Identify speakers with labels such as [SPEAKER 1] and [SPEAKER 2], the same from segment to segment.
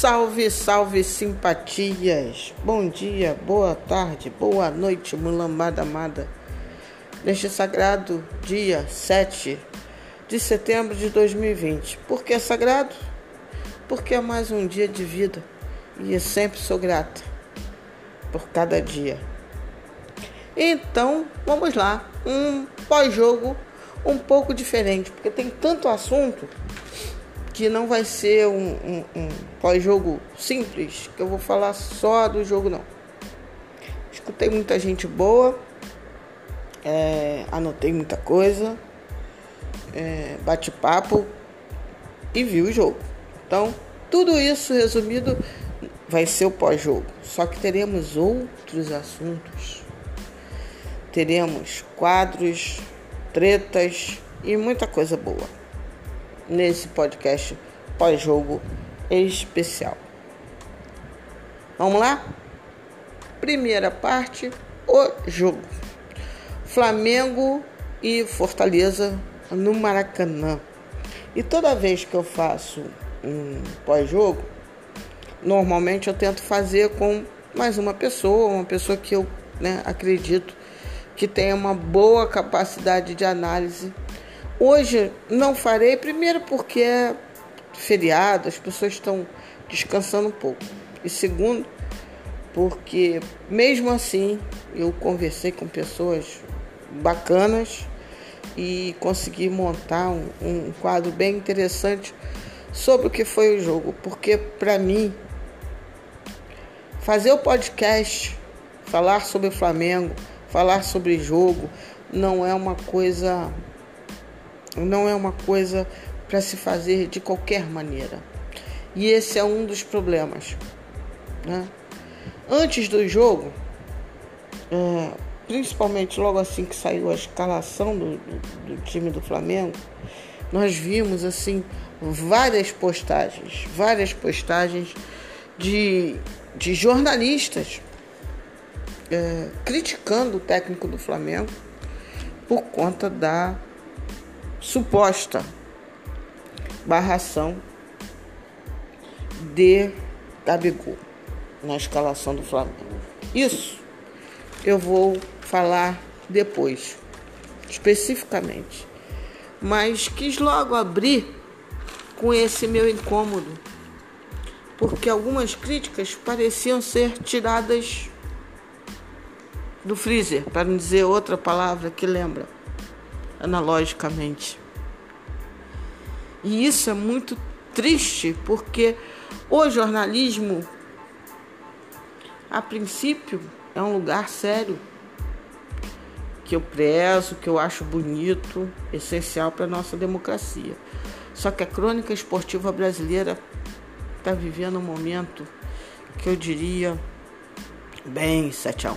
[SPEAKER 1] Salve, salve simpatias! Bom dia, boa tarde, boa noite, mulambada amada. Neste sagrado dia 7 de setembro de 2020. Por que é sagrado? Porque é mais um dia de vida e eu sempre sou grata por cada dia. Então, vamos lá, um pós-jogo um pouco diferente, porque tem tanto assunto que não vai ser um, um, um pós-jogo simples, que eu vou falar só do jogo não. Escutei muita gente boa, é, anotei muita coisa, é, bate papo e vi o jogo. Então, tudo isso resumido vai ser o pós-jogo. Só que teremos outros assuntos. Teremos quadros, tretas e muita coisa boa nesse podcast pós-jogo especial. Vamos lá? Primeira parte, o jogo. Flamengo e Fortaleza no Maracanã. E toda vez que eu faço um pós-jogo, normalmente eu tento fazer com mais uma pessoa, uma pessoa que eu né, acredito que tenha uma boa capacidade de análise Hoje não farei, primeiro porque é feriado, as pessoas estão descansando um pouco. E segundo, porque mesmo assim eu conversei com pessoas bacanas e consegui montar um, um quadro bem interessante sobre o que foi o jogo. Porque para mim, fazer o podcast, falar sobre o Flamengo, falar sobre jogo, não é uma coisa não é uma coisa para se fazer de qualquer maneira. E esse é um dos problemas. Né? Antes do jogo, é, principalmente logo assim que saiu a escalação do, do, do time do Flamengo, nós vimos assim várias postagens, várias postagens de, de jornalistas é, criticando o técnico do Flamengo por conta da suposta barração de Gabigol na escalação do Flamengo. Isso eu vou falar depois, especificamente. Mas quis logo abrir com esse meu incômodo, porque algumas críticas pareciam ser tiradas do freezer, para não dizer outra palavra que lembra analogicamente. E isso é muito triste porque o jornalismo, a princípio, é um lugar sério que eu prezo, que eu acho bonito, essencial para a nossa democracia. Só que a crônica esportiva brasileira está vivendo um momento que eu diria bem 7 a 1.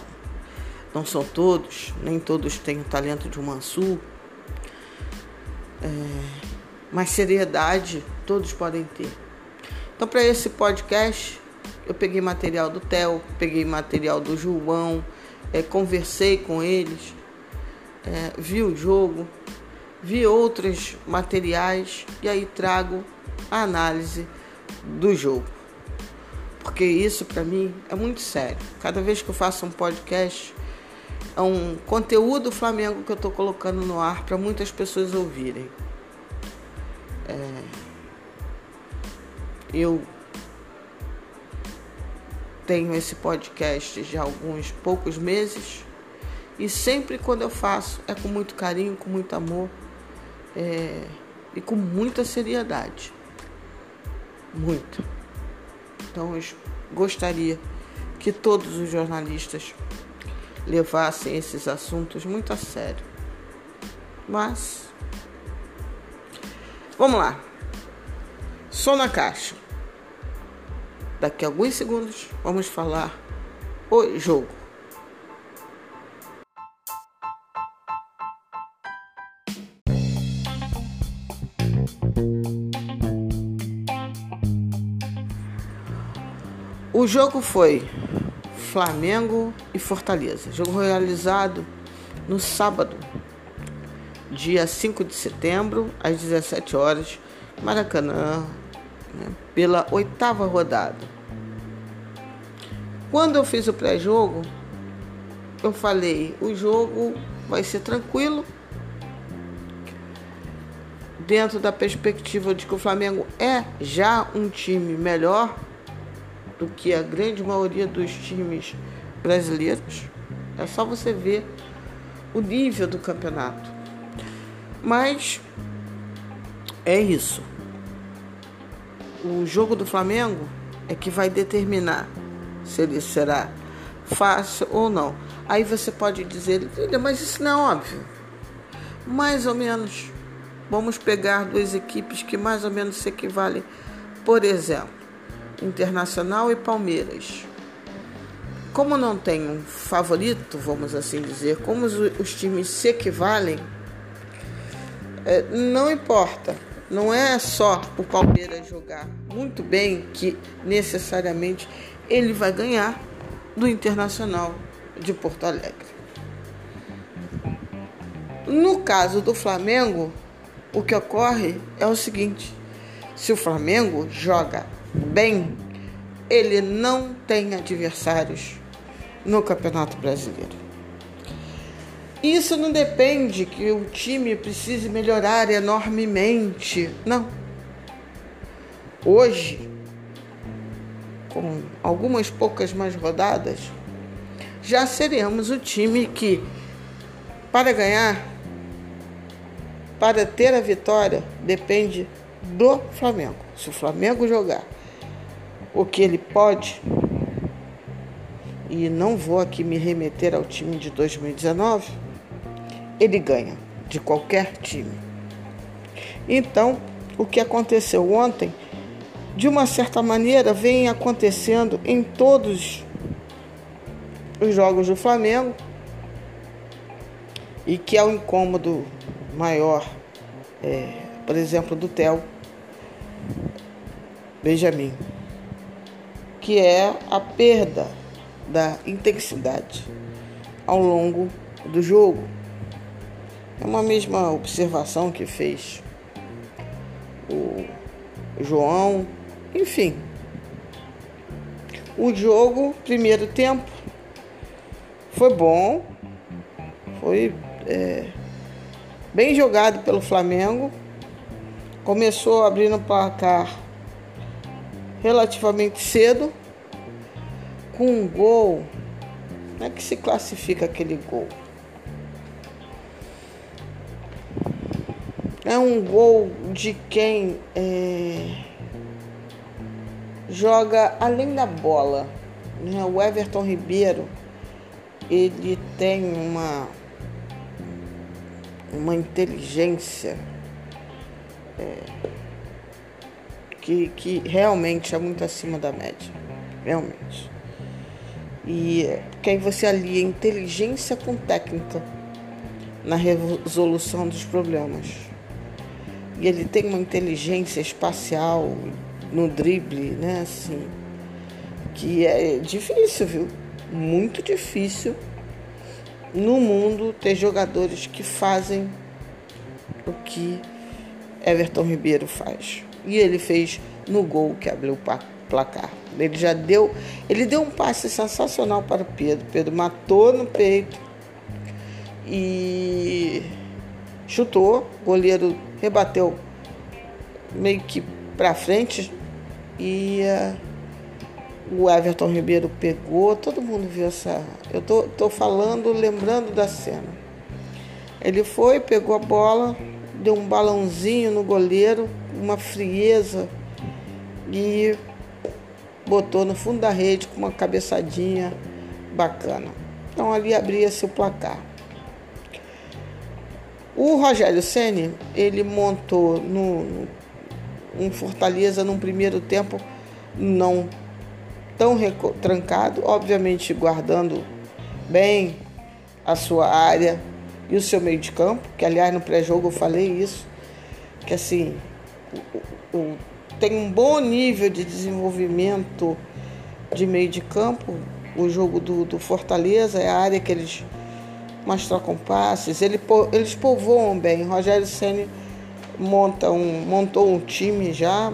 [SPEAKER 1] Não são todos, nem todos têm o talento de um Mansur, é, mais seriedade todos podem ter. Então, para esse podcast, eu peguei material do Theo, peguei material do João, é, conversei com eles, é, vi o jogo, vi outros materiais e aí trago a análise do jogo. Porque isso para mim é muito sério. Cada vez que eu faço um podcast, é um conteúdo Flamengo que eu estou colocando no ar para muitas pessoas ouvirem. É, eu tenho esse podcast já há alguns poucos meses e sempre quando eu faço é com muito carinho, com muito amor é, e com muita seriedade. Muito. Então eu gostaria que todos os jornalistas levassem esses assuntos muito a sério. Mas vamos lá. Só na caixa. Daqui a alguns segundos vamos falar o jogo. O jogo foi Flamengo e Fortaleza. Jogo realizado no sábado, dia 5 de setembro, às 17 horas, Maracanã, né, pela oitava rodada. Quando eu fiz o pré-jogo, eu falei: o jogo vai ser tranquilo, dentro da perspectiva de que o Flamengo é já um time melhor do que a grande maioria dos times brasileiros. É só você ver o nível do campeonato. Mas é isso. O jogo do Flamengo é que vai determinar se ele será fácil ou não. Aí você pode dizer, mas isso não é óbvio. Mais ou menos. Vamos pegar duas equipes que mais ou menos se equivalem. Por exemplo, Internacional e Palmeiras. Como não tem um favorito, vamos assim dizer, como os, os times se equivalem, é, não importa. Não é só o Palmeiras jogar muito bem que necessariamente ele vai ganhar do Internacional de Porto Alegre. No caso do Flamengo, o que ocorre é o seguinte: se o Flamengo joga bem, ele não tem adversários no Campeonato Brasileiro. Isso não depende que o time precise melhorar enormemente. Não. Hoje, com algumas poucas mais rodadas, já seremos o time que, para ganhar, para ter a vitória, depende do Flamengo. Se o Flamengo jogar o que ele pode, e não vou aqui me remeter ao time de 2019 ele ganha de qualquer time. Então, o que aconteceu ontem, de uma certa maneira, vem acontecendo em todos os jogos do Flamengo e que é o incômodo maior, é, por exemplo, do Theo Benjamin, que é a perda da intensidade ao longo do jogo. É uma mesma observação que fez o João, enfim. O jogo, primeiro tempo, foi bom, foi é, bem jogado pelo Flamengo. Começou abrindo o placar relativamente cedo, com um gol. Como é que se classifica aquele gol? É um gol de quem é, joga além da bola. Né? O Everton Ribeiro, ele tem uma, uma inteligência é, que, que realmente é muito acima da média. Realmente. E que aí você alia inteligência com técnica na resolução dos problemas. E ele tem uma inteligência espacial no drible, né? Assim, que é difícil, viu? Muito difícil no mundo ter jogadores que fazem o que Everton Ribeiro faz. E ele fez no gol que abriu o placar. Ele já deu, ele deu um passe sensacional para o Pedro. Pedro matou no peito e chutou, o goleiro rebateu meio que para frente e uh, o Everton Ribeiro pegou, todo mundo viu essa. Eu tô, tô falando, lembrando da cena. Ele foi, pegou a bola, deu um balãozinho no goleiro, uma frieza e botou no fundo da rede com uma cabeçadinha bacana. Então ali abria-se o placar. O Rogério Ceni ele montou no, um Fortaleza num primeiro tempo não tão trancado, obviamente guardando bem a sua área e o seu meio de campo, que aliás no pré-jogo eu falei isso, que assim o, o, tem um bom nível de desenvolvimento de meio de campo. O jogo do, do Fortaleza é a área que eles mas trocam passes, ele, eles povoam bem. Rogério Senna monta um, montou um time já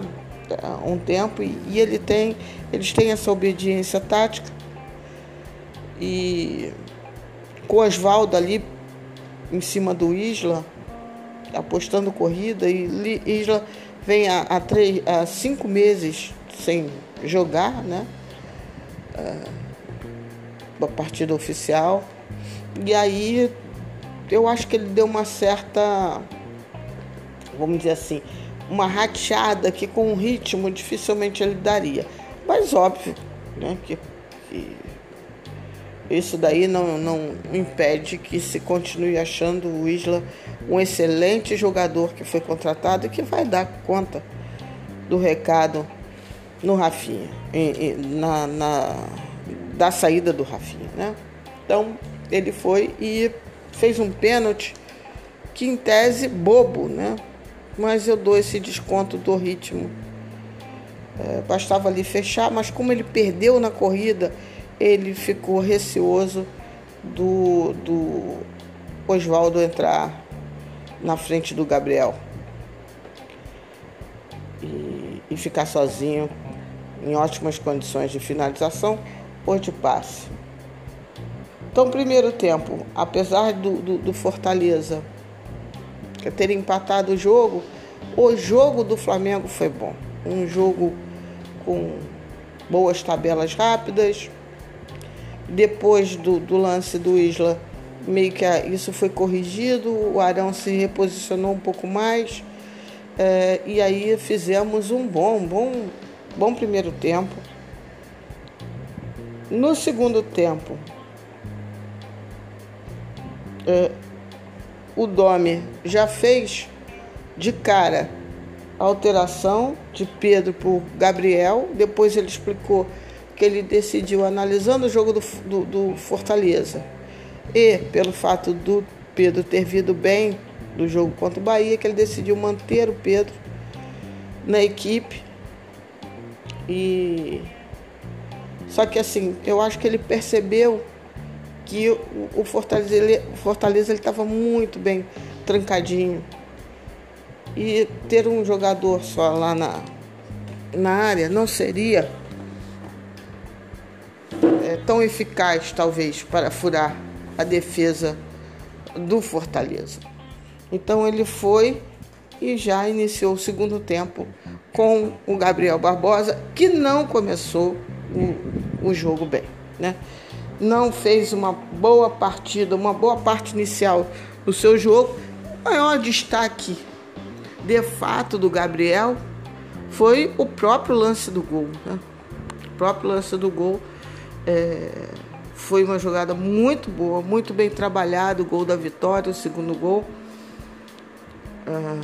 [SPEAKER 1] há um tempo e, e ele tem, eles têm essa obediência tática e com Oswaldo ali em cima do Isla, apostando corrida, e Isla vem há, há, três, há cinco meses sem jogar, né? Uh, a partida oficial. E aí eu acho que ele deu uma certa, vamos dizer assim, uma rateada que com o ritmo dificilmente ele daria. Mas óbvio, né, que, que isso daí não, não impede que se continue achando o Isla um excelente jogador que foi contratado e que vai dar conta do recado no Rafinha, na, na, da saída do Rafinha. Né? Então ele foi e fez um pênalti que em tese bobo, né? mas eu dou esse desconto do ritmo. É, bastava ali fechar, mas como ele perdeu na corrida ele ficou receoso do, do Oswaldo entrar na frente do Gabriel e, e, ficar sozinho em ótimas condições de finalização ou de passe. Então, primeiro tempo, apesar do, do, do Fortaleza ter empatado o jogo, o jogo do Flamengo foi bom. Um jogo com boas tabelas rápidas, depois do, do lance do Isla, meio que isso foi corrigido, o Arão se reposicionou um pouco mais. É, e aí fizemos um bom, bom, bom primeiro tempo. No segundo tempo, é, o Domi já fez de cara a alteração de Pedro por Gabriel. Depois ele explicou que ele decidiu, analisando o jogo do, do, do Fortaleza e pelo fato do Pedro ter vindo bem do jogo contra o Bahia, que ele decidiu manter o Pedro na equipe. E só que assim, eu acho que ele percebeu que o Fortaleza o Fortaleza ele estava muito bem trancadinho e ter um jogador só lá na, na área não seria é, tão eficaz, talvez, para furar a defesa do Fortaleza. Então ele foi e já iniciou o segundo tempo com o Gabriel Barbosa, que não começou o, o jogo bem, né? Não fez uma boa partida, uma boa parte inicial do seu jogo. O maior destaque, de fato, do Gabriel foi o próprio lance do gol, né? O próprio lance do gol é, foi uma jogada muito boa, muito bem trabalhado, o gol da vitória, o segundo gol. É,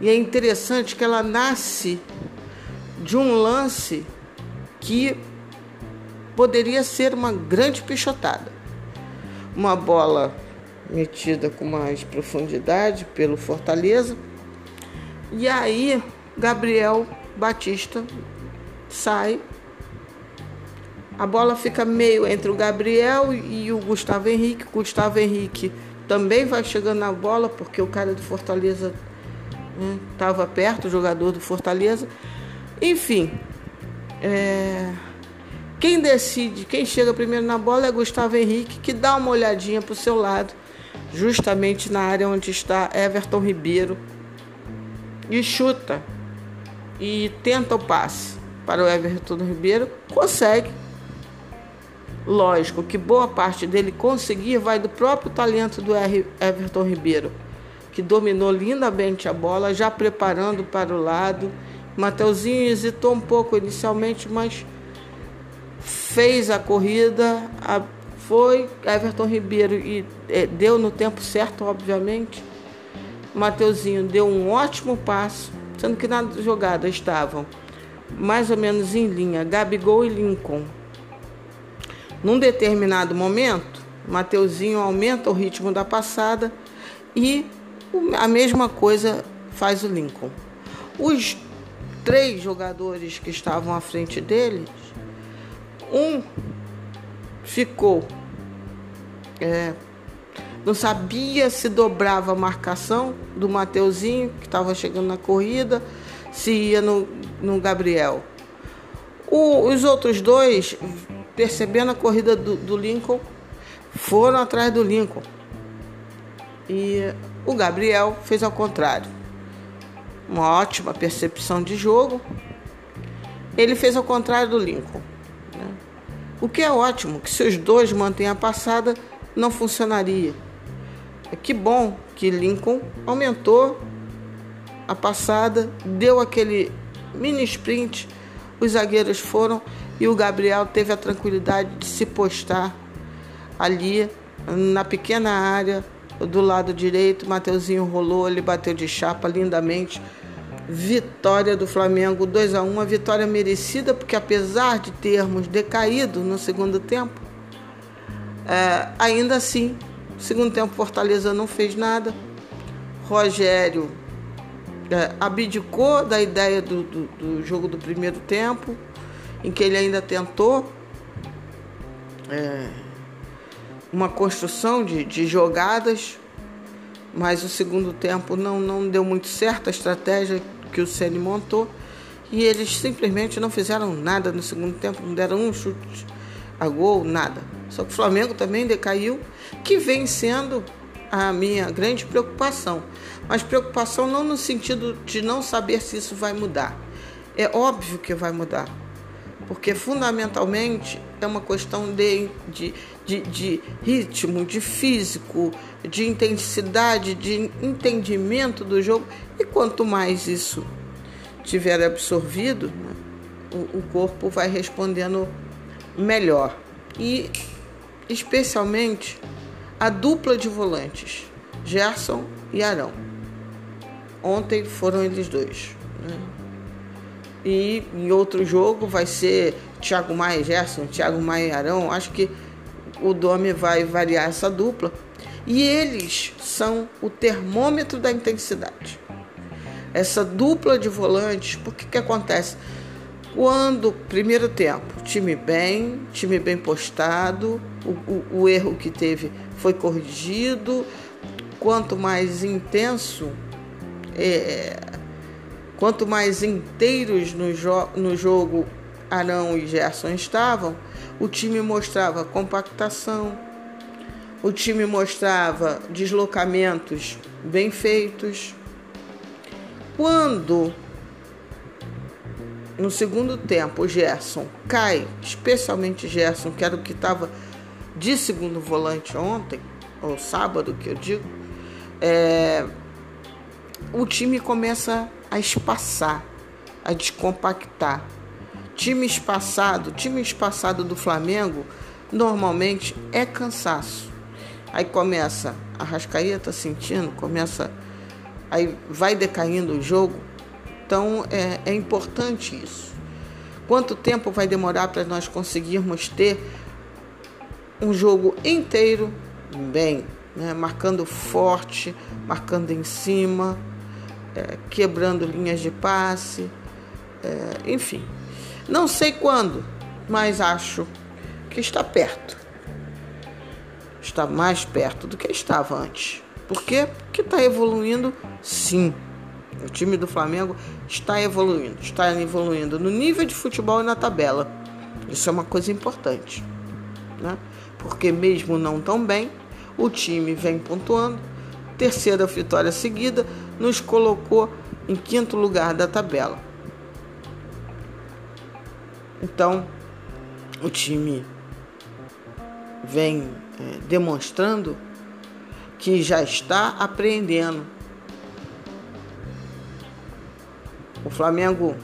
[SPEAKER 1] e é interessante que ela nasce de um lance que poderia ser uma grande pichotada. Uma bola metida com mais profundidade pelo Fortaleza. E aí Gabriel Batista sai a bola fica meio entre o Gabriel e o Gustavo Henrique. O Gustavo Henrique também vai chegando na bola, porque o cara do Fortaleza estava né, perto, o jogador do Fortaleza. Enfim, é... quem decide, quem chega primeiro na bola é Gustavo Henrique, que dá uma olhadinha para o seu lado, justamente na área onde está Everton Ribeiro, e chuta e tenta o passe para o Everton Ribeiro, consegue Lógico que boa parte dele conseguir vai do próprio talento do Everton Ribeiro, que dominou lindamente a bola, já preparando para o lado. Mateuzinho hesitou um pouco inicialmente, mas fez a corrida, foi Everton Ribeiro e é, deu no tempo certo, obviamente. Mateuzinho deu um ótimo passo, sendo que na jogada estavam mais ou menos em linha Gabigol e Lincoln num determinado momento, Mateuzinho aumenta o ritmo da passada e a mesma coisa faz o Lincoln. Os três jogadores que estavam à frente deles, um ficou, é, não sabia se dobrava a marcação do Mateuzinho, que estava chegando na corrida, se ia no, no Gabriel. O, os outros dois, percebendo a corrida do, do Lincoln, foram atrás do Lincoln. E o Gabriel fez ao contrário. Uma ótima percepção de jogo. Ele fez ao contrário do Lincoln. Né? O que é ótimo, que se os dois mantêm a passada, não funcionaria. É que bom que Lincoln aumentou a passada, deu aquele mini sprint, os zagueiros foram e o Gabriel teve a tranquilidade de se postar ali na pequena área do lado direito. Mateuzinho rolou, ele bateu de chapa lindamente. Vitória do Flamengo 2 a 1, uma vitória merecida porque apesar de termos decaído no segundo tempo, é, ainda assim, segundo tempo Fortaleza não fez nada. Rogério é, abdicou da ideia do, do, do, jogo do primeiro tempo, em que ele ainda tentou é, uma construção de, de jogadas, mas o segundo tempo não, não deu muito certo a estratégia que o Ceni montou e eles simplesmente não fizeram nada no segundo tempo, não deram um chute a gol, nada. Só que o Flamengo também decaiu, que vem sendo a minha grande preocupação. Mas preocupação não no sentido de não saber se isso vai mudar. É óbvio que vai mudar. Porque fundamentalmente é uma questão de, de, de, de ritmo, de físico, de intensidade, de entendimento do jogo. E quanto mais isso tiver absorvido, né, o, o corpo vai respondendo melhor. E especialmente a dupla de volantes, Gerson e Arão. Ontem foram eles dois. Né? E em outro jogo vai ser Thiago Maia e Gerson, Thiago Maia e Arão. Acho que o Dome vai variar essa dupla. E eles são o termômetro da intensidade. Essa dupla de volantes, porque que acontece? Quando, primeiro tempo, time bem, time bem postado, o, o, o erro que teve foi corrigido. Quanto mais intenso, é, quanto mais inteiros no, jo no jogo Arão e Gerson estavam, o time mostrava compactação, o time mostrava deslocamentos bem feitos. Quando no segundo tempo o Gerson cai, especialmente Gerson, que era o que estava de segundo volante ontem, ou sábado que eu digo, é, o time começa a espaçar, a descompactar. Time espaçado, time espaçado do Flamengo normalmente é cansaço. Aí começa a Rascaeta sentindo, começa aí vai decaindo o jogo. Então é, é importante isso. Quanto tempo vai demorar para nós conseguirmos ter um jogo inteiro bem, né? marcando forte, marcando em cima, é, quebrando linhas de passe, é, enfim. Não sei quando, mas acho que está perto. Está mais perto do que estava antes. Por quê? Porque está evoluindo, sim. O time do Flamengo está evoluindo, está evoluindo no nível de futebol e na tabela. Isso é uma coisa importante, né? porque mesmo não tão bem, o time vem pontuando. Terceira vitória seguida nos colocou em quinto lugar da tabela. Então, o time vem é, demonstrando que já está apreendendo. O Flamengo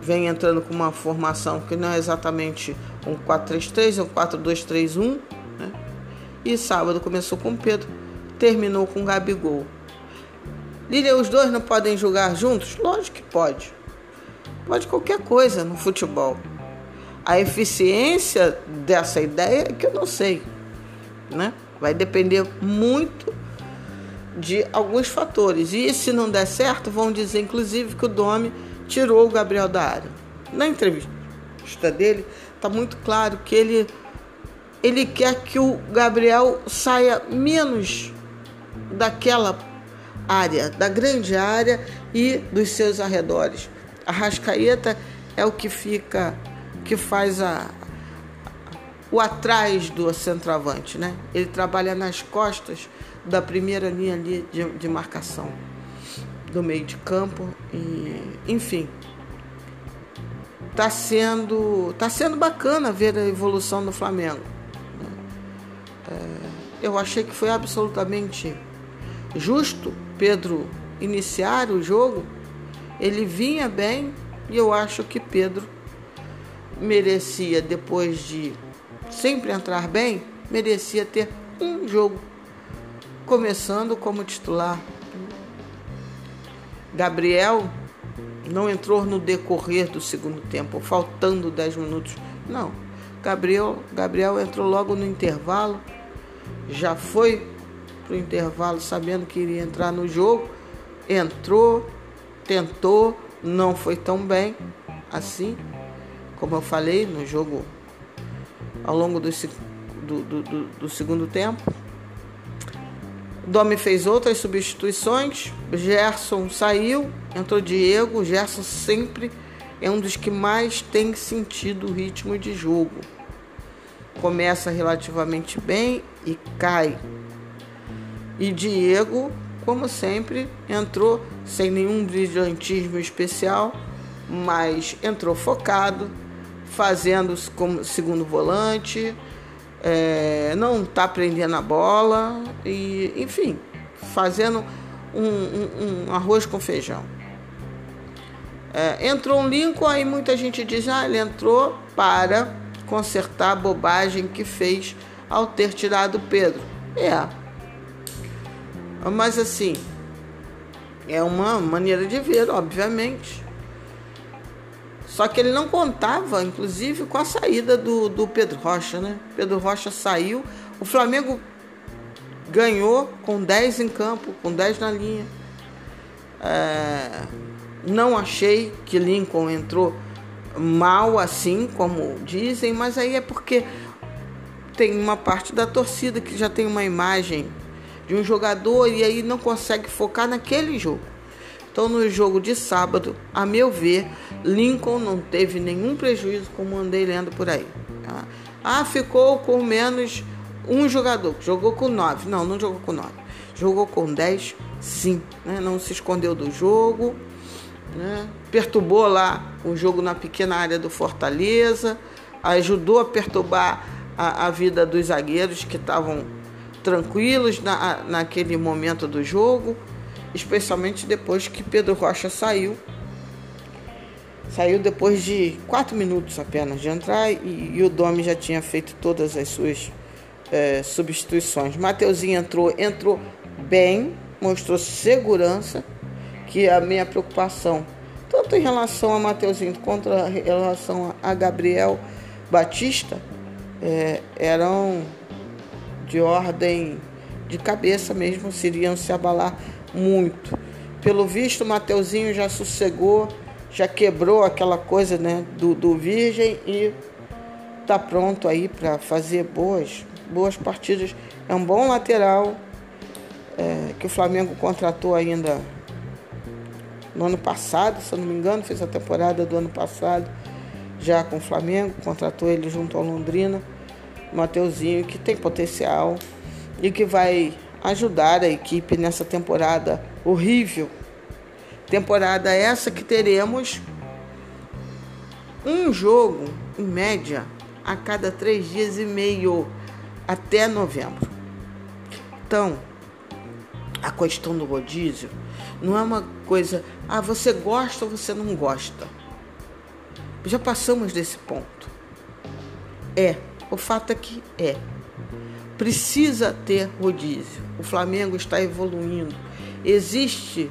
[SPEAKER 1] vem entrando com uma formação que não é exatamente um 4-3-3, é um 4-2-3-1. Né? E sábado começou com Pedro, terminou com Gabigol. Lília, os dois não podem jogar juntos? Lógico que pode. Pode qualquer coisa no futebol. A eficiência dessa ideia é que eu não sei. Né? Vai depender muito de alguns fatores. E se não der certo, vão dizer inclusive que o Domi tirou o Gabriel da área. Na entrevista dele, está muito claro que ele, ele quer que o Gabriel saia menos daquela área, da grande área e dos seus arredores. A Rascaeta é o que fica, que faz a, o atrás do centroavante, né? Ele trabalha nas costas da primeira linha ali de, de marcação do meio de campo e enfim tá sendo tá sendo bacana ver a evolução do Flamengo é, eu achei que foi absolutamente justo Pedro iniciar o jogo ele vinha bem e eu acho que Pedro merecia depois de sempre entrar bem merecia ter um jogo começando como titular Gabriel não entrou no decorrer do segundo tempo, faltando 10 minutos. Não. Gabriel, Gabriel entrou logo no intervalo, já foi para o intervalo sabendo que iria entrar no jogo, entrou, tentou, não foi tão bem assim, como eu falei no jogo ao longo do, do, do, do segundo tempo. Domi fez outras substituições. Gerson saiu, entrou Diego. Gerson sempre é um dos que mais tem sentido o ritmo de jogo. Começa relativamente bem e cai. E Diego, como sempre, entrou sem nenhum brilhantismo especial, mas entrou focado, fazendo como segundo volante é, não está prendendo a bola e, enfim, fazendo um, um, um arroz com feijão. É, entrou um Lincoln, aí muita gente diz, ah, ele entrou para consertar a bobagem que fez ao ter tirado Pedro. É. Mas assim, é uma maneira de ver, obviamente. Só que ele não contava, inclusive, com a saída do, do Pedro Rocha, né? Pedro Rocha saiu, o Flamengo ganhou com 10 em campo, com 10 na linha. É, não achei que Lincoln entrou mal assim, como dizem, mas aí é porque tem uma parte da torcida que já tem uma imagem de um jogador e aí não consegue focar naquele jogo. Então, no jogo de sábado, a meu ver, Lincoln não teve nenhum prejuízo, como andei lendo por aí. Tá? Ah, ficou com menos um jogador, jogou com nove. Não, não jogou com nove. Jogou com dez, sim. Né? Não se escondeu do jogo. Né? Perturbou lá o jogo na pequena área do Fortaleza. Ajudou a perturbar a, a vida dos zagueiros que estavam tranquilos na, naquele momento do jogo especialmente depois que Pedro Rocha saiu. Saiu depois de quatro minutos apenas de entrar e, e o Domi já tinha feito todas as suas é, substituições. Mateuzinho entrou, entrou bem, mostrou segurança, que é a minha preocupação, tanto em relação a Mateuzinho quanto em relação a Gabriel Batista, é, eram de ordem de cabeça mesmo, seriam se abalar muito. Pelo visto, o Mateuzinho já sossegou, já quebrou aquela coisa né, do, do virgem e está pronto aí para fazer boas, boas partidas. É um bom lateral é, que o Flamengo contratou ainda no ano passado, se eu não me engano, fez a temporada do ano passado já com o Flamengo, contratou ele junto ao Londrina, Mateuzinho, que tem potencial e que vai ajudar a equipe nessa temporada horrível. Temporada essa que teremos um jogo, em média, a cada três dias e meio até novembro. Então, a questão do rodízio não é uma coisa, ah, você gosta ou você não gosta. Já passamos desse ponto. É, o fato é que é precisa ter rodízio. O Flamengo está evoluindo. Existe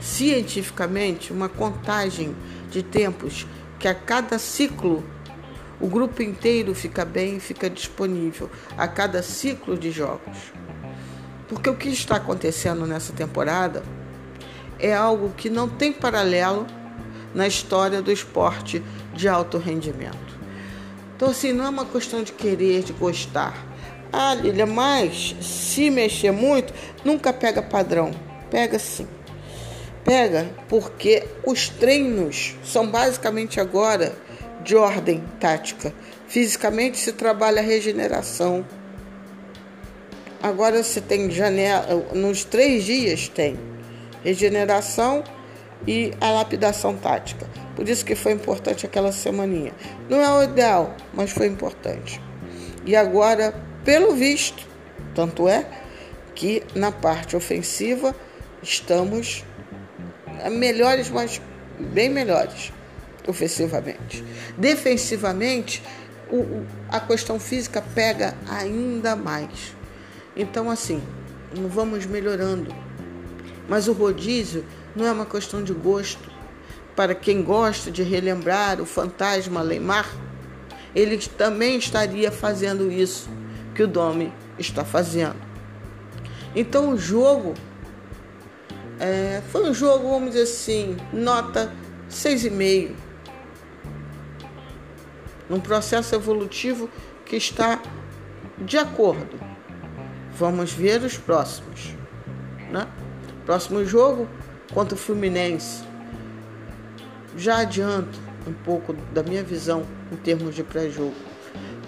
[SPEAKER 1] cientificamente uma contagem de tempos que a cada ciclo o grupo inteiro fica bem e fica disponível a cada ciclo de jogos. Porque o que está acontecendo nessa temporada é algo que não tem paralelo na história do esporte de alto rendimento. Então, assim, não é uma questão de querer, de gostar. Ah, Lilia, mas se mexer muito, nunca pega padrão. Pega sim. Pega porque os treinos são basicamente agora de ordem tática. Fisicamente se trabalha a regeneração. Agora você tem janela, nos três dias tem regeneração e a lapidação tática. Por isso que foi importante aquela semaninha. Não é o ideal, mas foi importante. E agora, pelo visto, tanto é que na parte ofensiva estamos melhores, mas bem melhores ofensivamente. Defensivamente, o, a questão física pega ainda mais. Então, assim, vamos melhorando. Mas o rodízio não é uma questão de gosto. Para quem gosta de relembrar o fantasma Leimar, ele também estaria fazendo isso que o Domi está fazendo. Então o jogo é, foi um jogo, vamos dizer assim, nota 6,5. Num processo evolutivo que está de acordo. Vamos ver os próximos. Né? Próximo jogo contra o Fluminense. Já adianto um pouco da minha visão em termos de pré-jogo.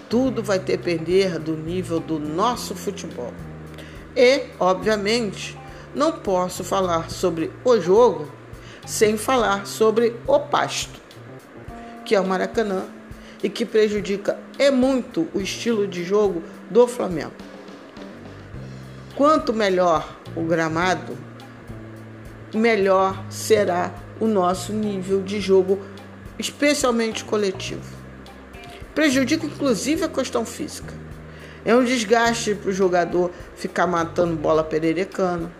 [SPEAKER 1] Tudo vai depender do nível do nosso futebol. E, obviamente, não posso falar sobre o jogo sem falar sobre o pasto, que é o Maracanã e que prejudica é muito o estilo de jogo do Flamengo. Quanto melhor o gramado, melhor será o nosso nível de jogo, especialmente coletivo. Prejudica inclusive a questão física. É um desgaste para o jogador ficar matando bola pererecana.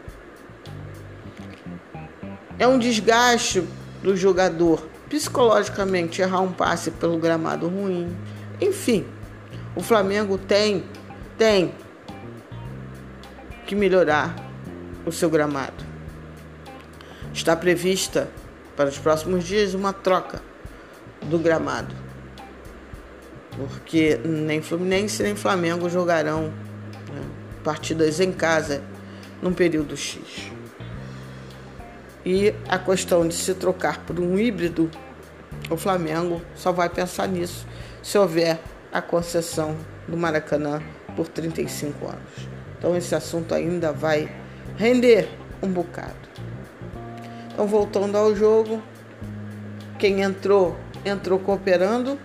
[SPEAKER 1] É um desgaste do jogador psicologicamente errar um passe pelo gramado ruim. Enfim, o Flamengo tem tem que melhorar o seu gramado. Está prevista para os próximos dias uma troca do gramado. Porque nem Fluminense nem Flamengo jogarão né, partidas em casa num período X. E a questão de se trocar por um híbrido, o Flamengo só vai pensar nisso se houver a concessão do Maracanã por 35 anos. Então esse assunto ainda vai render um bocado. Então, voltando ao jogo, quem entrou, entrou cooperando,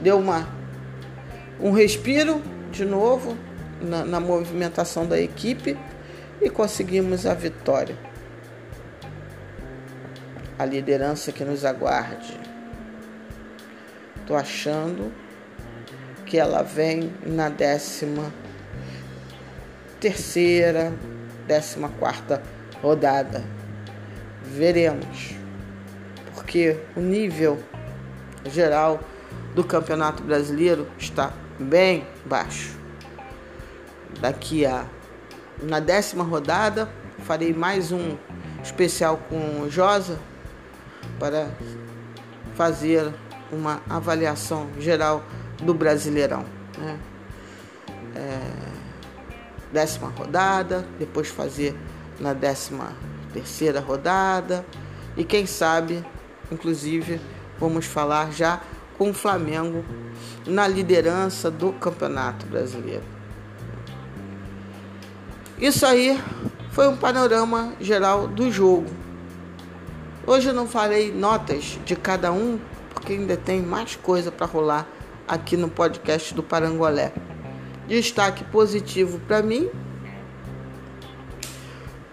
[SPEAKER 1] deu uma, um respiro de novo na, na movimentação da equipe e conseguimos a vitória. A liderança que nos aguarde. Estou achando que ela vem na décima terceira, décima quarta rodada veremos. Porque o nível geral do Campeonato Brasileiro está bem baixo. Daqui a na décima rodada farei mais um especial com o Josa para fazer uma avaliação geral do Brasileirão. Né? É, décima rodada, depois fazer na décima terceira rodada e quem sabe, inclusive, vamos falar já com o Flamengo na liderança do Campeonato Brasileiro. Isso aí foi um panorama geral do jogo. Hoje eu não farei notas de cada um, porque ainda tem mais coisa para rolar aqui no podcast do Parangolé. Destaque positivo para mim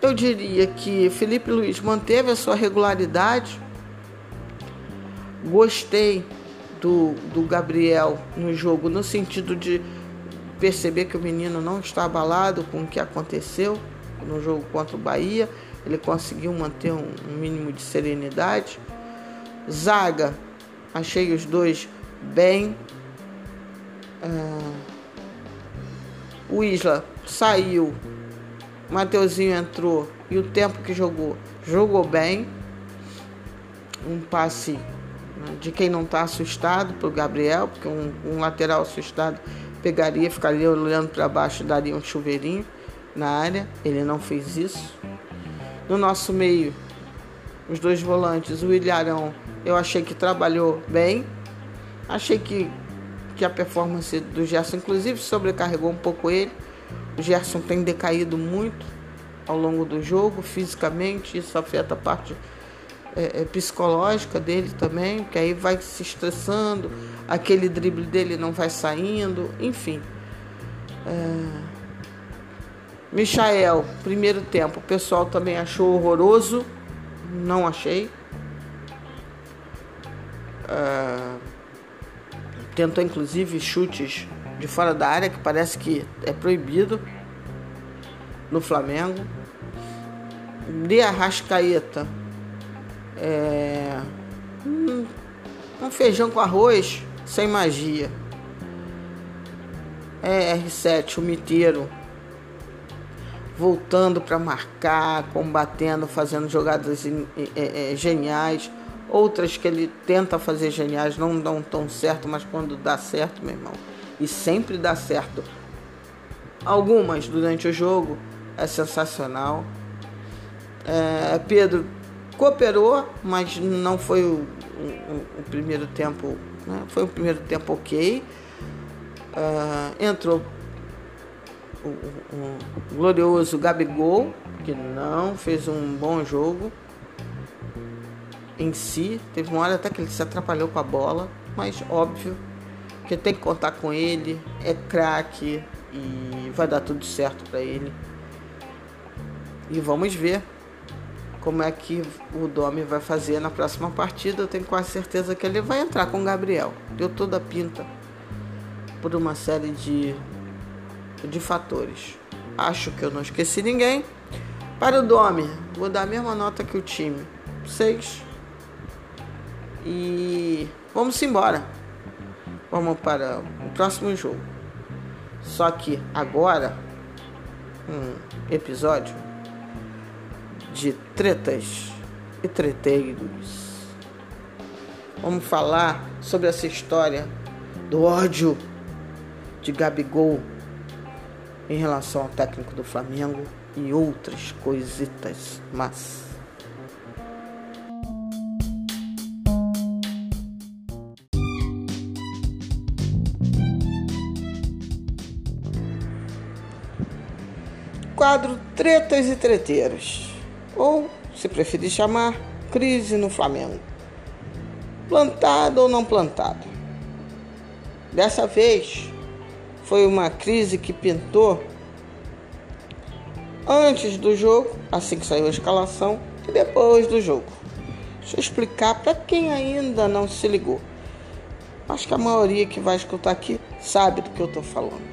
[SPEAKER 1] eu diria que Felipe Luiz manteve a sua regularidade. Gostei do, do Gabriel no jogo, no sentido de perceber que o menino não está abalado com o que aconteceu no jogo contra o Bahia. Ele conseguiu manter um, mínimo de serenidade. Zaga, achei os dois bem. Uh, o Isla saiu Mateuzinho entrou e o tempo que jogou, jogou bem. Um passe né, de quem não está assustado para o Gabriel, porque um, um, lateral assustado pegaria, ficaria olhando para baixo, daria um chuveirinho na área. Ele não fez isso. No nosso meio, os dois volantes, o Ilharão, eu achei que trabalhou bem. Achei que, que a performance do Gerson, inclusive, sobrecarregou um pouco ele. O Gerson tem decaído muito ao longo do jogo, fisicamente, isso afeta a parte é, é, psicológica dele também, que aí vai se estressando, aquele drible dele não vai saindo, enfim. É... Michael, primeiro tempo, o pessoal também achou horroroso, não achei. É... Tentou inclusive chutes de fora da área, que parece que é proibido no Flamengo. De Arrascaeta, é, um, um feijão com arroz sem magia. É R7, o miteiro. Voltando para marcar, combatendo, fazendo jogadas é, é, geniais. Outras que ele tenta fazer geniais não dão tão certo, mas quando dá certo, meu irmão, e sempre dá certo. Algumas durante o jogo é sensacional. É, Pedro cooperou, mas não foi o, o, o primeiro tempo, né? foi o primeiro tempo ok. Uh, entrou o, o, glorioso Gabigol, que não fez um bom jogo em si. Teve uma hora até que ele se atrapalhou com a bola, mas óbvio que tem que contar com ele, é craque e vai dar tudo certo para ele. E vamos ver como é que o Domi vai fazer na próxima partida. Eu tenho quase certeza que ele vai entrar com o Gabriel. Deu toda a pinta por uma série de, de fatores. Acho que eu não esqueci ninguém. Para o Domi, vou dar a mesma nota que o time. 6. E vamos embora. Vamos para o próximo jogo. Só que agora, um episódio de tretas e treteiros. Vamos falar sobre essa história do ódio de Gabigol em relação ao técnico do Flamengo e outras coisitas mas Quadro Tretas e Treteiros ou, se preferir chamar, crise no Flamengo. Plantado ou não plantado. Dessa vez foi uma crise que pintou antes do jogo, assim que saiu a escalação, e depois do jogo. Deixa eu explicar para quem ainda não se ligou. Acho que a maioria que vai escutar aqui sabe do que eu estou falando.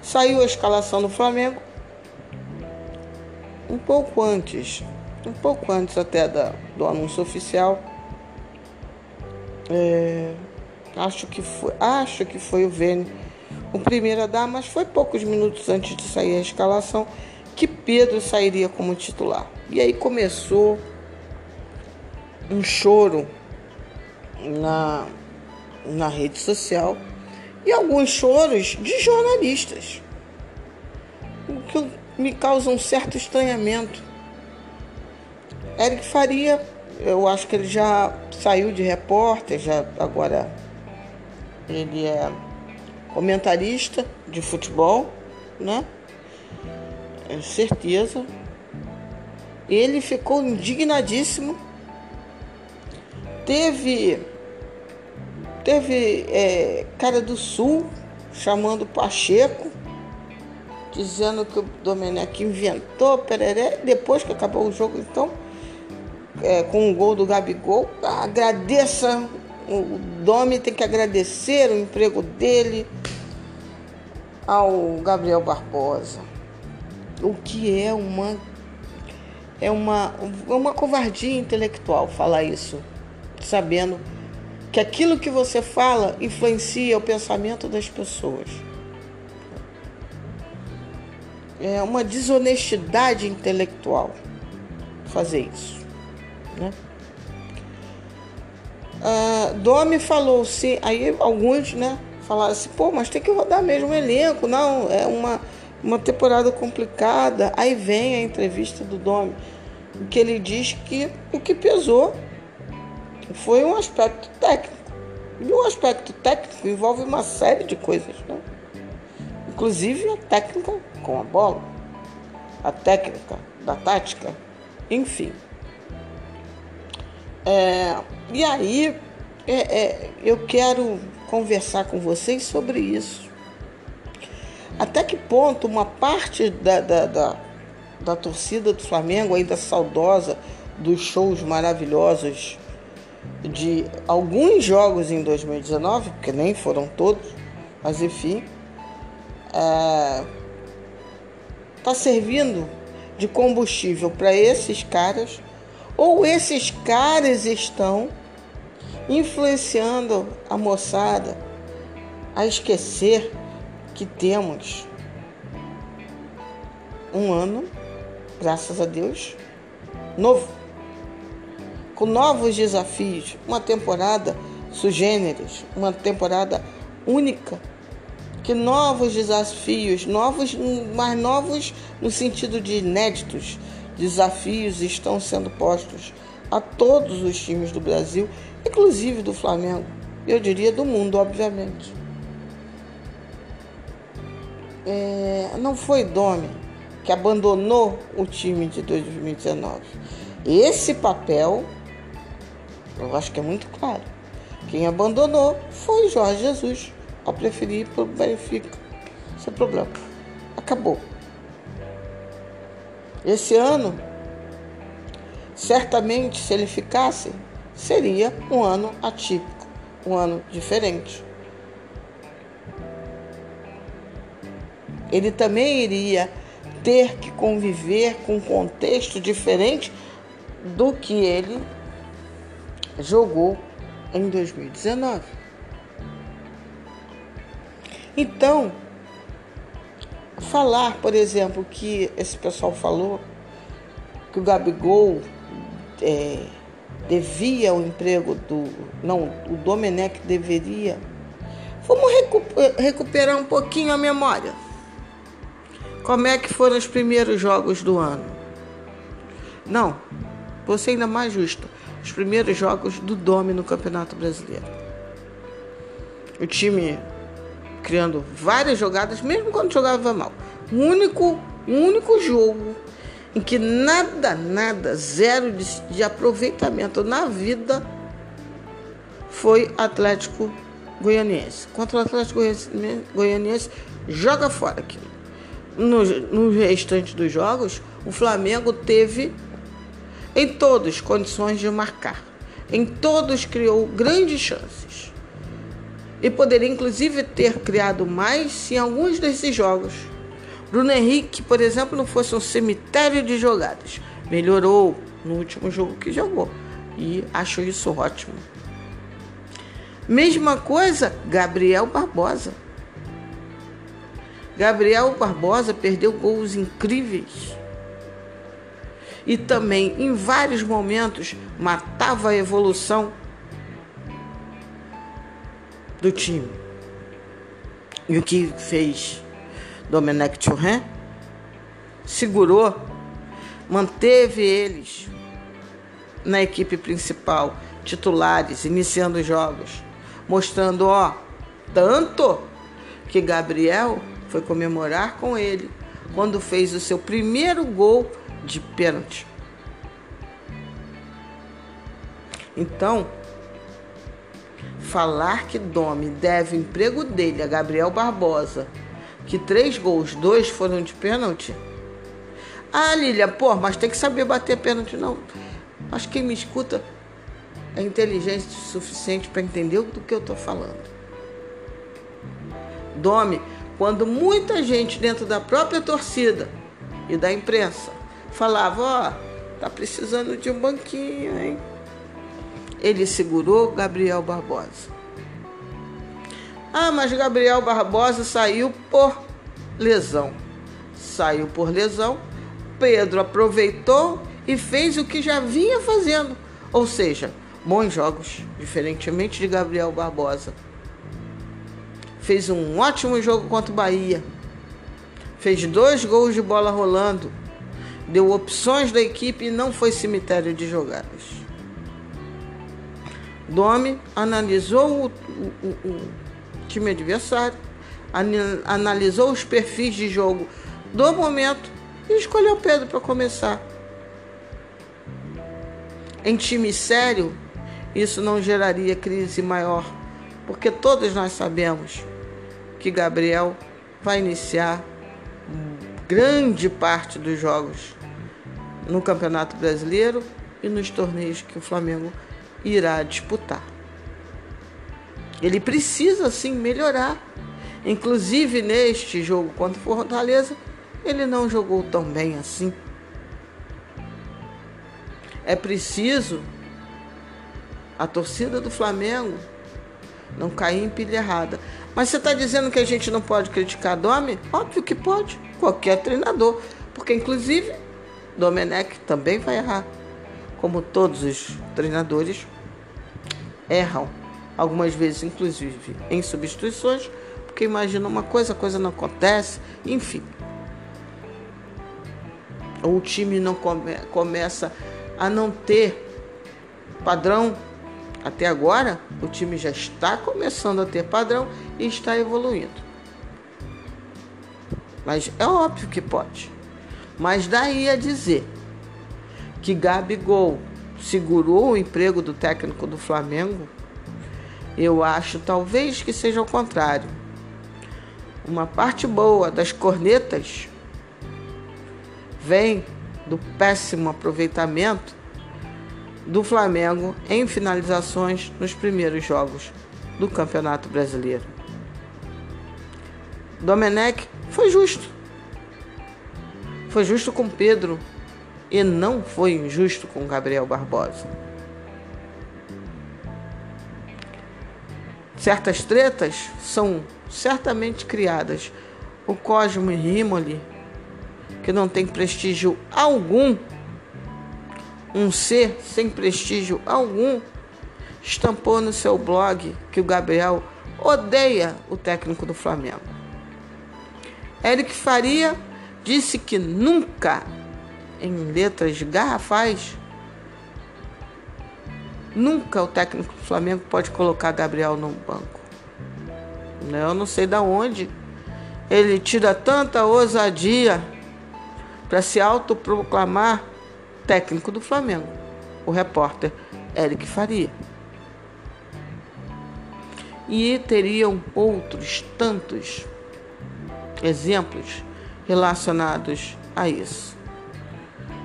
[SPEAKER 1] Saiu a escalação do Flamengo um pouco antes, um pouco antes até da, do anúncio oficial. É, acho que foi, acho que foi o Vene o primeiro a dar, mas foi poucos minutos antes de sair a escalação que Pedro sairia como titular. E aí começou um choro na, na rede social e alguns choros de jornalistas. Que me causa um certo estranhamento. Eric Faria, eu acho que ele já saiu de repórter, já agora ele é comentarista de futebol, né? É certeza. Ele ficou indignadíssimo. Teve teve é, cara do Sul chamando Pacheco dizendo que o Domenech inventou, pereré, depois que acabou o jogo, então, é, com o gol do Gabigol, agradeça, o Domi tem que agradecer o emprego dele ao Gabriel Barbosa. O que é uma é uma, uma covardia intelectual falar isso, sabendo que aquilo que você fala influencia o pensamento das pessoas é uma desonestidade intelectual fazer isso. Né? Ah, Domi falou se aí alguns né, falaram assim, pô, mas tem que rodar mesmo o elenco, não, é uma, uma temporada complicada. Aí vem a entrevista do Domi, que ele diz que o que pesou foi um aspecto técnico. E o aspecto técnico envolve uma série de coisas, né? Inclusive a técnica com a bola, a técnica da tática, enfim. É, e aí é, é, eu quero conversar com vocês sobre isso. Até que ponto uma parte da, da, da, da torcida do Flamengo, ainda saudosa dos shows maravilhosos de alguns jogos em 2019, porque nem foram todos, mas enfim, está servindo de combustível para esses caras, ou esses caras estão influenciando a moçada a esquecer que temos um ano, graças a Deus, novo, com novos desafios, uma temporada sugêneres, uma temporada única, que novos desafios, novos, mas novos no sentido de inéditos, desafios estão sendo postos a todos os times do Brasil inclusive do Flamengo, eu diria do mundo, obviamente. É, não foi Domi que abandonou o time de 2019. Esse papel, eu acho que é muito claro. Quem abandonou foi Jorge Jesus, ao preferir ir para o. Sem problema. Acabou. Esse ano, certamente, se ele ficasse, seria um ano atípico, um ano diferente. Ele também iria ter que conviver com um contexto diferente do que ele jogou em 2019. Então, falar, por exemplo, que esse pessoal falou que o Gabigol é, devia o emprego do. Não, o Domenech deveria. Vamos recuperar um pouquinho a memória. Como é que foram os primeiros jogos do ano? Não, vou ser ainda mais justo. Os primeiros jogos do Dome no Campeonato Brasileiro. O time criando várias jogadas, mesmo quando jogava mal. O único, único jogo em que nada, nada, zero de, de aproveitamento na vida foi Atlético Goianiense. Contra o Atlético Goianiense, joga fora aquilo. No, no restante dos jogos, o Flamengo teve em todos condições de marcar. Em todos criou grandes chances. E poderia inclusive ter criado mais em alguns desses jogos Bruno Henrique, por exemplo, não fosse um cemitério de jogadas. Melhorou no último jogo que jogou. E acho isso ótimo. Mesma coisa, Gabriel Barbosa. Gabriel Barbosa perdeu gols incríveis. E também, em vários momentos, matava a evolução do time. E o que fez Domenech Churrin, segurou, manteve eles na equipe principal, titulares, iniciando os jogos, mostrando, ó, tanto que Gabriel foi comemorar com ele quando fez o seu primeiro gol de pênalti. Então, falar que Domi deve emprego dele a Gabriel Barbosa que três gols, dois foram de pênalti. Ah, Lilia, pô, mas tem que saber bater pênalti, não. Acho que quem me escuta é inteligente o suficiente para entender do que eu estou falando. Dome, quando muita gente dentro da própria torcida e da imprensa falava, ó, oh, tá precisando de um banquinho, hein? Ele segurou Gabriel Barbosa. Ah, mas Gabriel Barbosa saiu por lesão. Saiu por lesão. Pedro aproveitou e fez o que já vinha fazendo, ou seja, bons jogos, diferentemente de Gabriel Barbosa. fez um ótimo jogo contra o Bahia. Fez dois gols de bola rolando. Deu opções da equipe e não foi cemitério de jogadas. Domi analisou o, o, o time adversário, analisou os perfis de jogo do momento e escolheu Pedro para começar. Em time sério, isso não geraria crise maior, porque todos nós sabemos que Gabriel vai iniciar grande parte dos jogos no Campeonato Brasileiro e nos torneios que o Flamengo irá disputar. Ele precisa sim melhorar. Inclusive neste jogo contra o Fortaleza, ele não jogou tão bem assim. É preciso a torcida do Flamengo não cair em pilha errada. Mas você está dizendo que a gente não pode criticar Domi? Óbvio que pode, qualquer treinador. Porque, inclusive, Domenech também vai errar. Como todos os treinadores erram. Algumas vezes, inclusive, em substituições. Porque imagina uma coisa, a coisa não acontece. Enfim. O time não come, começa a não ter padrão até agora, o time já está começando a ter padrão e está evoluindo. Mas é óbvio que pode. Mas daí a dizer que Gabigol segurou o emprego do técnico do Flamengo, eu acho talvez que seja o contrário. Uma parte boa das cornetas vem do péssimo aproveitamento do Flamengo em finalizações nos primeiros jogos do Campeonato Brasileiro. Domenech foi justo. Foi justo com Pedro e não foi injusto com Gabriel Barbosa. Certas tretas são certamente criadas. O Cosmo Rimoli, que não tem prestígio algum um ser sem prestígio algum, estampou no seu blog que o Gabriel odeia o técnico do Flamengo. Eric Faria disse que nunca, em letras garrafais, nunca o técnico do Flamengo pode colocar Gabriel no banco. Eu não sei da onde ele tira tanta ousadia para se autoproclamar técnico do Flamengo, o repórter Eric Faria. E teriam outros tantos exemplos relacionados a isso.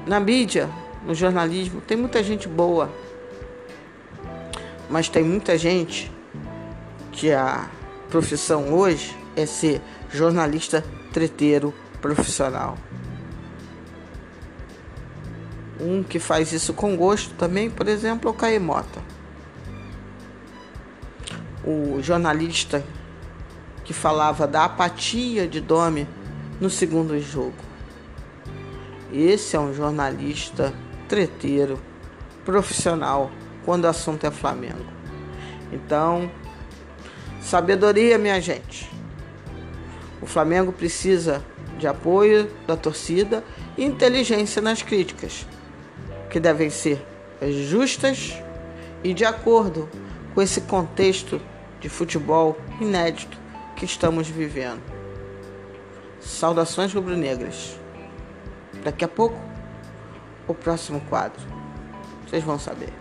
[SPEAKER 1] Na mídia, no jornalismo, tem muita gente boa, mas tem muita gente que a profissão hoje é ser jornalista treteiro profissional. Um que faz isso com gosto também, por exemplo, é o Caemota. O jornalista que falava da apatia de Domi no segundo jogo. Esse é um jornalista treteiro, profissional, quando o assunto é Flamengo. Então, sabedoria, minha gente. O Flamengo precisa de apoio da torcida e inteligência nas críticas que devem ser justas e de acordo com esse contexto de futebol inédito que estamos vivendo. Saudações rubro-negras. Daqui a pouco, o próximo quadro. Vocês vão saber.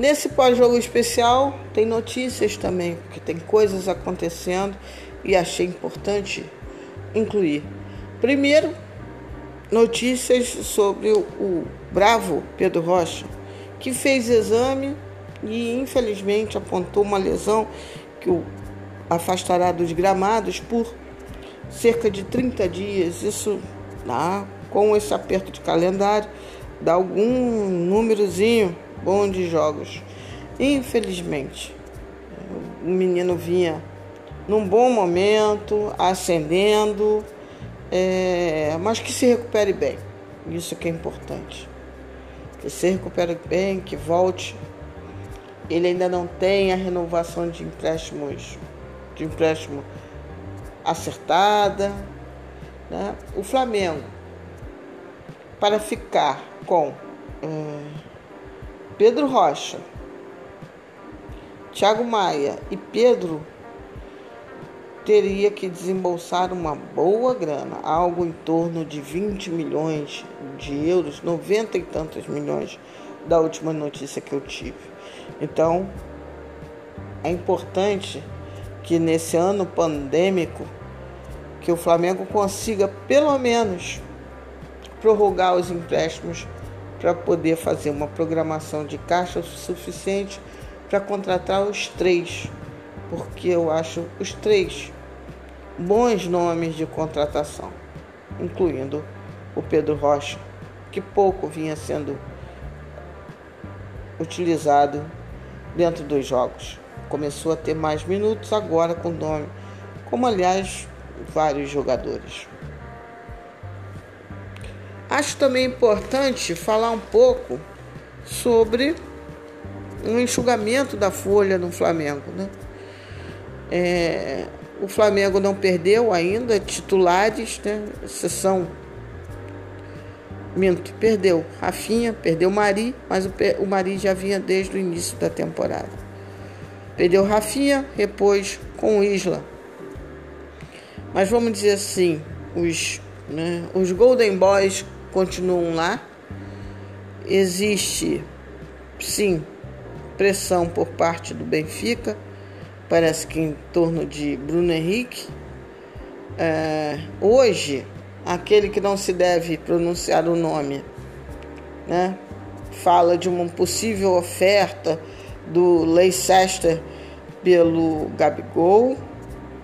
[SPEAKER 1] Nesse pós-jogo especial tem notícias também, porque tem coisas acontecendo e achei importante incluir. Primeiro, notícias sobre o, bravo Pedro Rocha, que fez exame e infelizmente apontou uma lesão que o afastará dos gramados por cerca de 30 dias. Isso dá, com esse aperto de calendário, dá algum númerozinho bom de jogos. Infelizmente, o menino vinha num bom momento, ascendendo, é, mas que se recupere bem. Isso que é importante. Que se recupere bem, que volte. Ele ainda não tem a renovação de empréstimos, de empréstimo acertada. Né? O Flamengo, para ficar com é, Pedro Rocha, Thiago Maia e Pedro teria que desembolsar uma boa grana, algo em torno de 20 milhões de euros, 90 e tantos milhões da última notícia que eu tive. Então, é importante que nesse ano pandêmico que o Flamengo consiga pelo menos prorrogar os empréstimos para poder fazer uma programação de caixa suficiente para contratar os três, porque eu acho os três bons nomes de contratação, incluindo o Pedro Rocha, que pouco vinha sendo utilizado dentro dos jogos. Começou a ter mais minutos agora com o nome, como aliás vários jogadores. Acho também importante falar um pouco sobre um enxugamento da folha no Flamengo. Né? É, o Flamengo não perdeu ainda titulares, né? exceção. Minto, perdeu Rafinha, perdeu Mari, mas o, o Mari já vinha desde o início da temporada. Perdeu Rafinha, repôs com Isla. Mas vamos dizer assim, os, né, os Golden Boys continuam lá. Existe, sim, pressão por parte do Benfica, parece que em torno de Bruno Henrique. É, hoje, aquele que não se deve pronunciar o nome, né, fala de uma possível oferta do Leicester pelo Gabigol.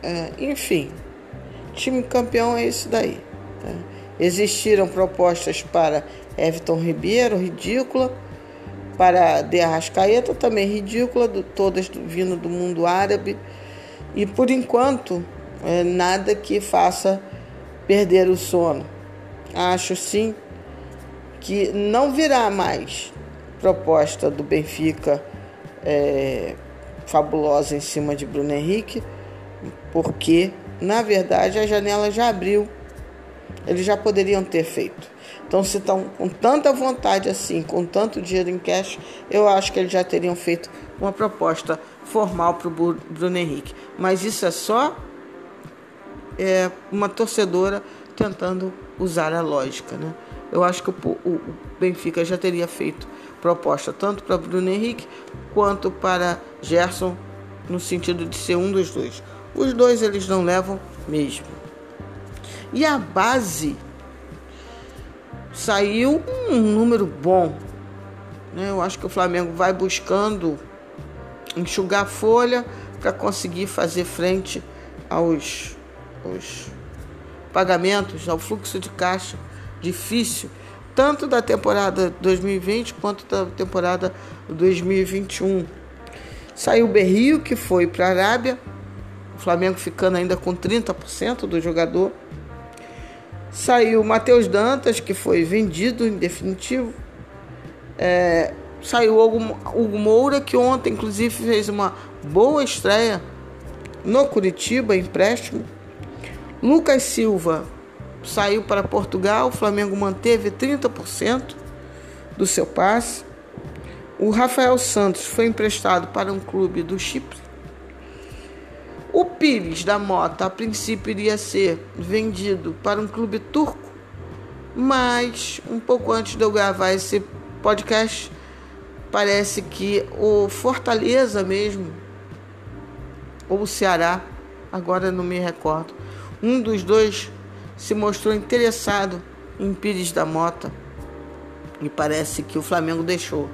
[SPEAKER 1] É, enfim, time campeão é isso daí. Tá? Existiram propostas para Everton Ribeiro, ridícula, para De Arrascaeta, também ridícula, todas vindo do mundo árabe. E por enquanto, é, nada que faça perder o sono. Acho sim que não virá mais proposta do Benfica é, fabulosa em cima de Bruno Henrique, porque na verdade a janela já abriu eles já poderiam ter feito. Então, se estão com tanta vontade assim, com tanto dinheiro em cash, eu acho que eles já teriam feito uma proposta formal para o Bruno Henrique. Mas isso é só é, uma torcedora tentando usar a lógica. Né? Eu acho que o, o, o Benfica já teria feito proposta tanto para Bruno Henrique quanto para Gerson, no sentido de ser um dos dois. Os dois eles não levam mesmo. E a base saiu um número bom. Né? Eu acho que o Flamengo vai buscando enxugar a folha para conseguir fazer frente aos, aos pagamentos, ao fluxo de caixa difícil, tanto da temporada 2020 quanto da temporada 2021. Saiu o Berrio, que foi para a Arábia, o Flamengo ficando ainda com 30% do jogador. Saiu Matheus Dantas, que foi vendido em definitivo. É, saiu Hugo Moura, que ontem, inclusive, fez uma boa estreia no Curitiba, empréstimo. Lucas Silva saiu para Portugal, o Flamengo manteve 30% do seu passe. O Rafael Santos foi emprestado para um clube do Chipre. O Pires da Mota, a princípio, iria ser vendido para um clube turco, mas um pouco antes de eu gravar esse podcast, parece que o Fortaleza mesmo, ou o Ceará, agora não me recordo, um dos dois se mostrou interessado em Pires da Mota e parece que o Flamengo deixou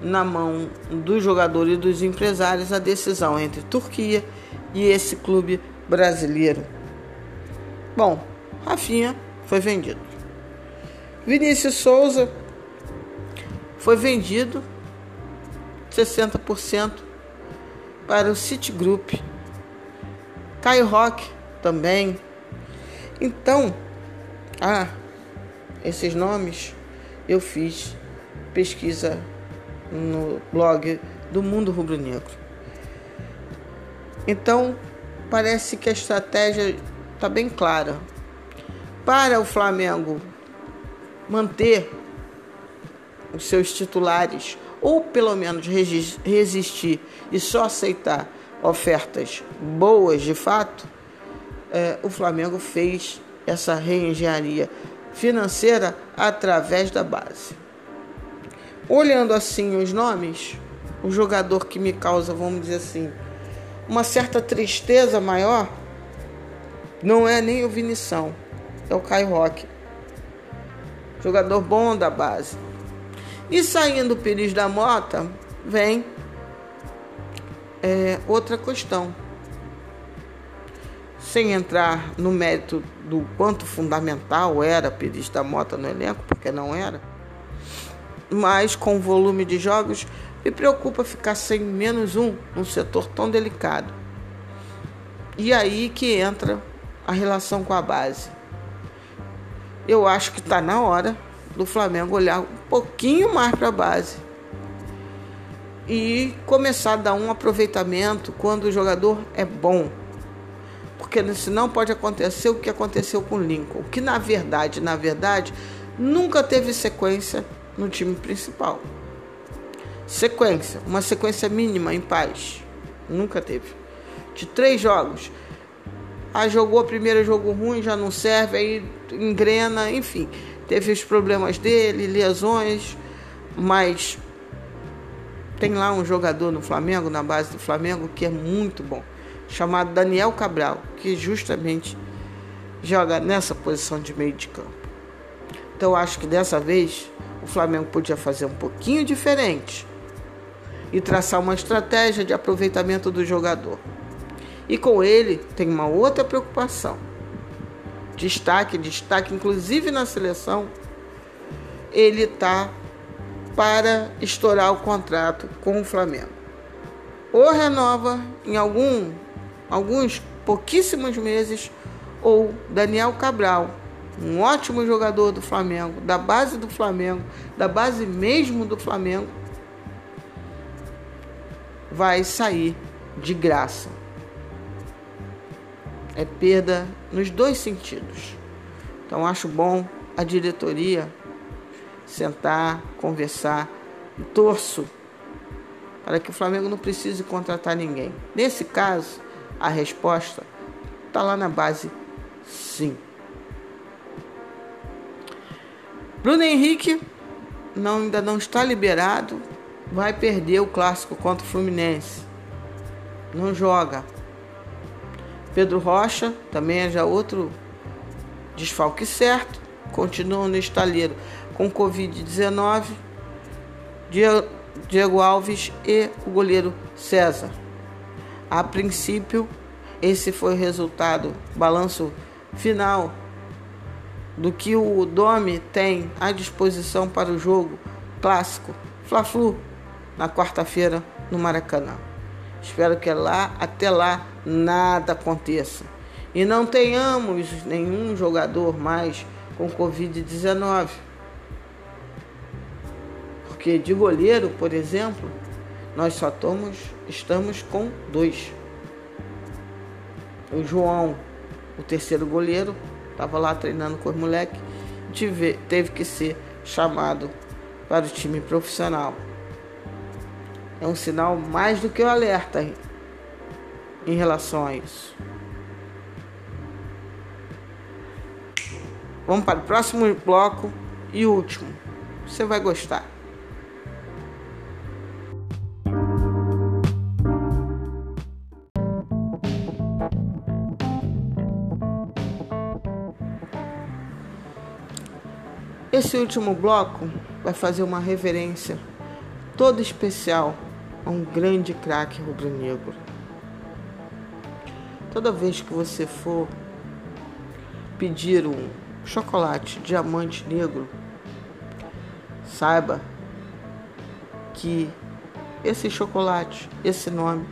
[SPEAKER 1] na mão do jogador e dos empresários a decisão entre Turquia e esse clube brasileiro. Bom, Rafinha foi vendido. Vinícius Souza foi vendido 60% para o Citigroup. Caio Rock também. Então, ah, esses nomes eu fiz pesquisa no blog do Mundo Rubro Negro. Então, parece que a estratégia está bem clara. Para o Flamengo manter os seus titulares, ou pelo menos resistir e só aceitar ofertas boas de fato, é, o Flamengo fez essa reengenharia financeira através da base. Olhando assim os nomes, o jogador que me causa, vamos dizer assim, uma certa tristeza maior, não é nem o Vinição, é o Caio Roque. Jogador bom da base. E saindo o Pires da Mota, vem é, outra questão. Sem entrar no mérito do quanto fundamental era Pires da Mota no elenco, porque não era, mas com o volume de jogos, me preocupa ficar sem menos um num setor tão delicado. E aí que entra a relação com a base. Eu acho que está na hora do Flamengo olhar um pouquinho mais para a base e começar a dar um aproveitamento quando o jogador é bom. Porque senão pode acontecer o que aconteceu com o Lincoln, que na verdade, na verdade, nunca teve sequência no time principal. Sequência, uma sequência mínima em paz. Nunca teve. De três jogos. Ah, jogou o primeiro jogo ruim, já não serve, aí engrena, enfim teve os problemas dele, lesões, mas tem lá um jogador no Flamengo, na base do Flamengo, que é muito bom, chamado Daniel Cabral, que justamente joga nessa posição de meio de campo. Então acho que dessa vez o Flamengo podia fazer um pouquinho diferente e traçar uma estratégia de aproveitamento do jogador. E com ele tem uma outra preocupação destaque, destaque, inclusive na seleção, ele está para estourar o contrato com o Flamengo. Ou renova em algum, alguns pouquíssimos meses, ou Daniel Cabral, um ótimo jogador do Flamengo, da base do Flamengo, da base mesmo do Flamengo, vai sair de graça é perda nos dois sentidos. Então acho bom a diretoria sentar, conversar e torço para que o Flamengo não precise contratar ninguém. Nesse caso, a resposta está lá na base, sim. Bruno Henrique não, ainda não está liberado, vai perder o clássico contra o Fluminense. Não joga. Pedro Rocha também é já outro desfalque certo, continua no estaleiro com Covid-19. Diego Alves e o goleiro César. A princípio, esse foi o resultado, balanço final do que o Domi tem à disposição para o jogo clássico Fla-Flu na quarta-feira no Maracanã. Espero que lá, até lá, nada aconteça. E não tenhamos nenhum jogador mais com Covid-19. Porque de goleiro, por exemplo, nós só tomos, estamos com dois. O João, o terceiro goleiro, estava lá treinando com os moleques, teve que ser chamado para o time profissional é um sinal mais do que um alerta em relação a isso. Vamos para o próximo bloco e último. Você vai gostar. Esse último bloco vai fazer uma reverência toda especial a um grande craque rubro-negro. Toda vez que você for pedir um chocolate diamante negro, saiba que esse chocolate, esse nome,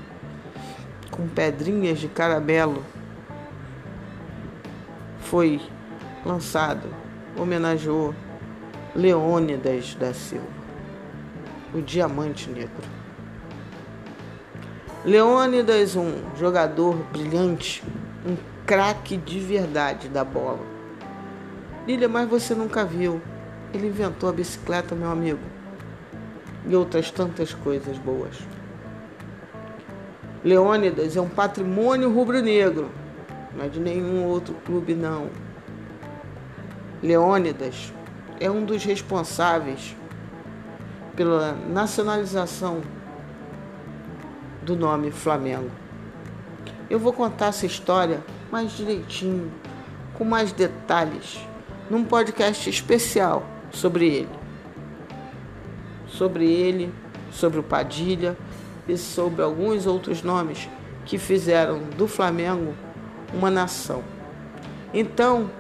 [SPEAKER 1] com pedrinhas de caramelo foi lançado, homenageou Leônidas da Silva, o Diamante Negro. Leônidas, um jogador brilhante, um craque de verdade da bola. Lília, mas você nunca viu. Ele inventou a bicicleta, meu amigo. E outras tantas coisas boas. Leônidas é um patrimônio rubro-negro, não é de nenhum outro clube, não. Leônidas é um dos responsáveis pela nacionalização do nome Flamengo. Eu vou contar essa história mais direitinho, com mais detalhes, num podcast especial sobre ele. Sobre ele, sobre o Padilha e sobre alguns outros nomes que fizeram do Flamengo uma nação. Então,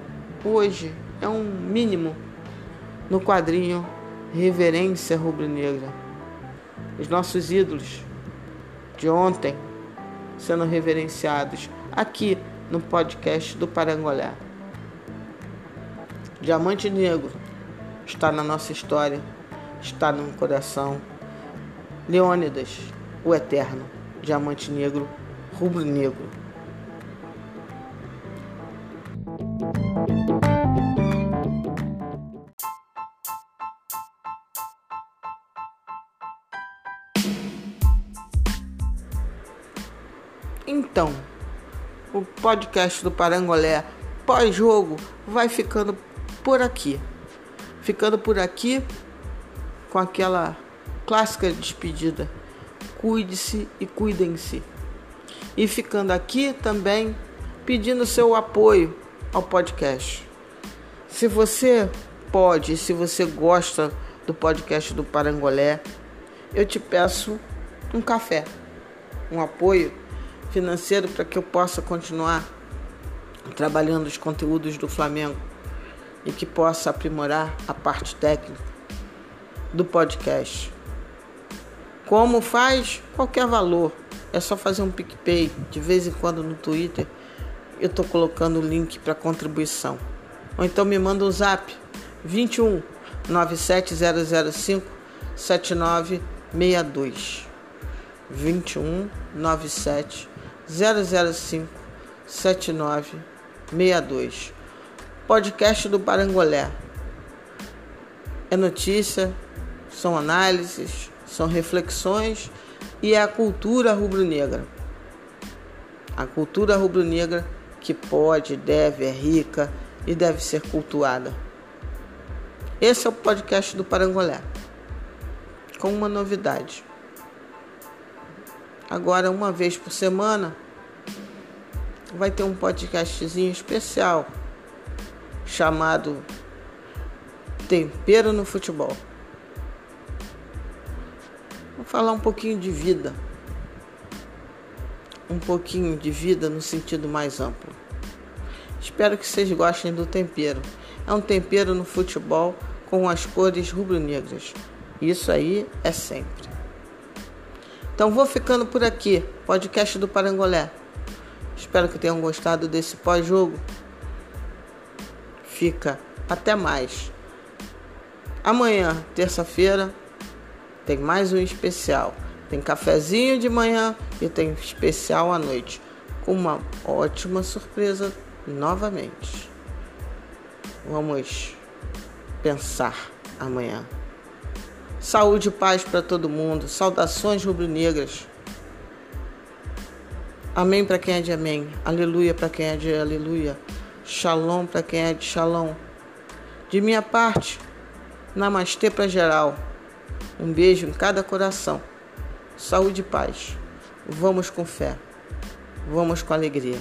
[SPEAKER 1] hoje é um mínimo no quadrinho Reverência Rubro-Negra. Os nossos ídolos de ontem sendo reverenciados aqui no podcast do Parangolé. Diamante Negro está na nossa história, está no coração. Leônidas, o Eterno, Diamante Negro, Rubro Negro. Podcast do Parangolé pós-jogo vai ficando por aqui. Ficando por aqui com aquela clássica despedida. Cuide-se e cuidem-se. E ficando aqui também pedindo seu apoio ao podcast. Se você pode, se você gosta do podcast do Parangolé, eu te peço um café, um apoio financeiro para que eu possa continuar trabalhando os conteúdos do Flamengo e que possa aprimorar a parte técnica do podcast. Como faz? Qualquer valor. É só fazer um PicPay. De vez em quando no Twitter eu estou colocando o link para contribuição. Ou então me manda um zap 21 97005 7962 21 97 005 7962. Podcast do Parangolé. É notícia, são análises, são reflexões e é a cultura rubro-negra. A cultura rubro-negra que pode, deve, é rica e deve ser cultuada. Esse é o podcast do Parangolé. Com uma novidade. Agora, uma vez por semana, vai ter um podcastzinho especial chamado Tempero no Futebol. Vou falar um pouquinho de vida. Um pouquinho de vida no sentido mais amplo. Espero que vocês gostem do tempero. É um tempero no futebol com as cores rubro-negras. Isso aí é sempre. Então vou ficando por aqui. Podcast do Parangolé. Espero que tenham gostado desse pós-jogo. Fica até mais. Amanhã, terça-feira, tem mais um especial. Tem cafezinho de manhã e tem especial à noite. Com uma ótima surpresa novamente. Vamos pensar amanhã. Saúde e paz para todo mundo. Saudações rubro-negras. Amém para quem é de amém. Aleluia para quem é de aleluia. Shalom para quem é de shalom. De minha parte, namastê para geral. Um beijo em cada coração. Saúde e paz. Vamos com fé. Vamos com alegria.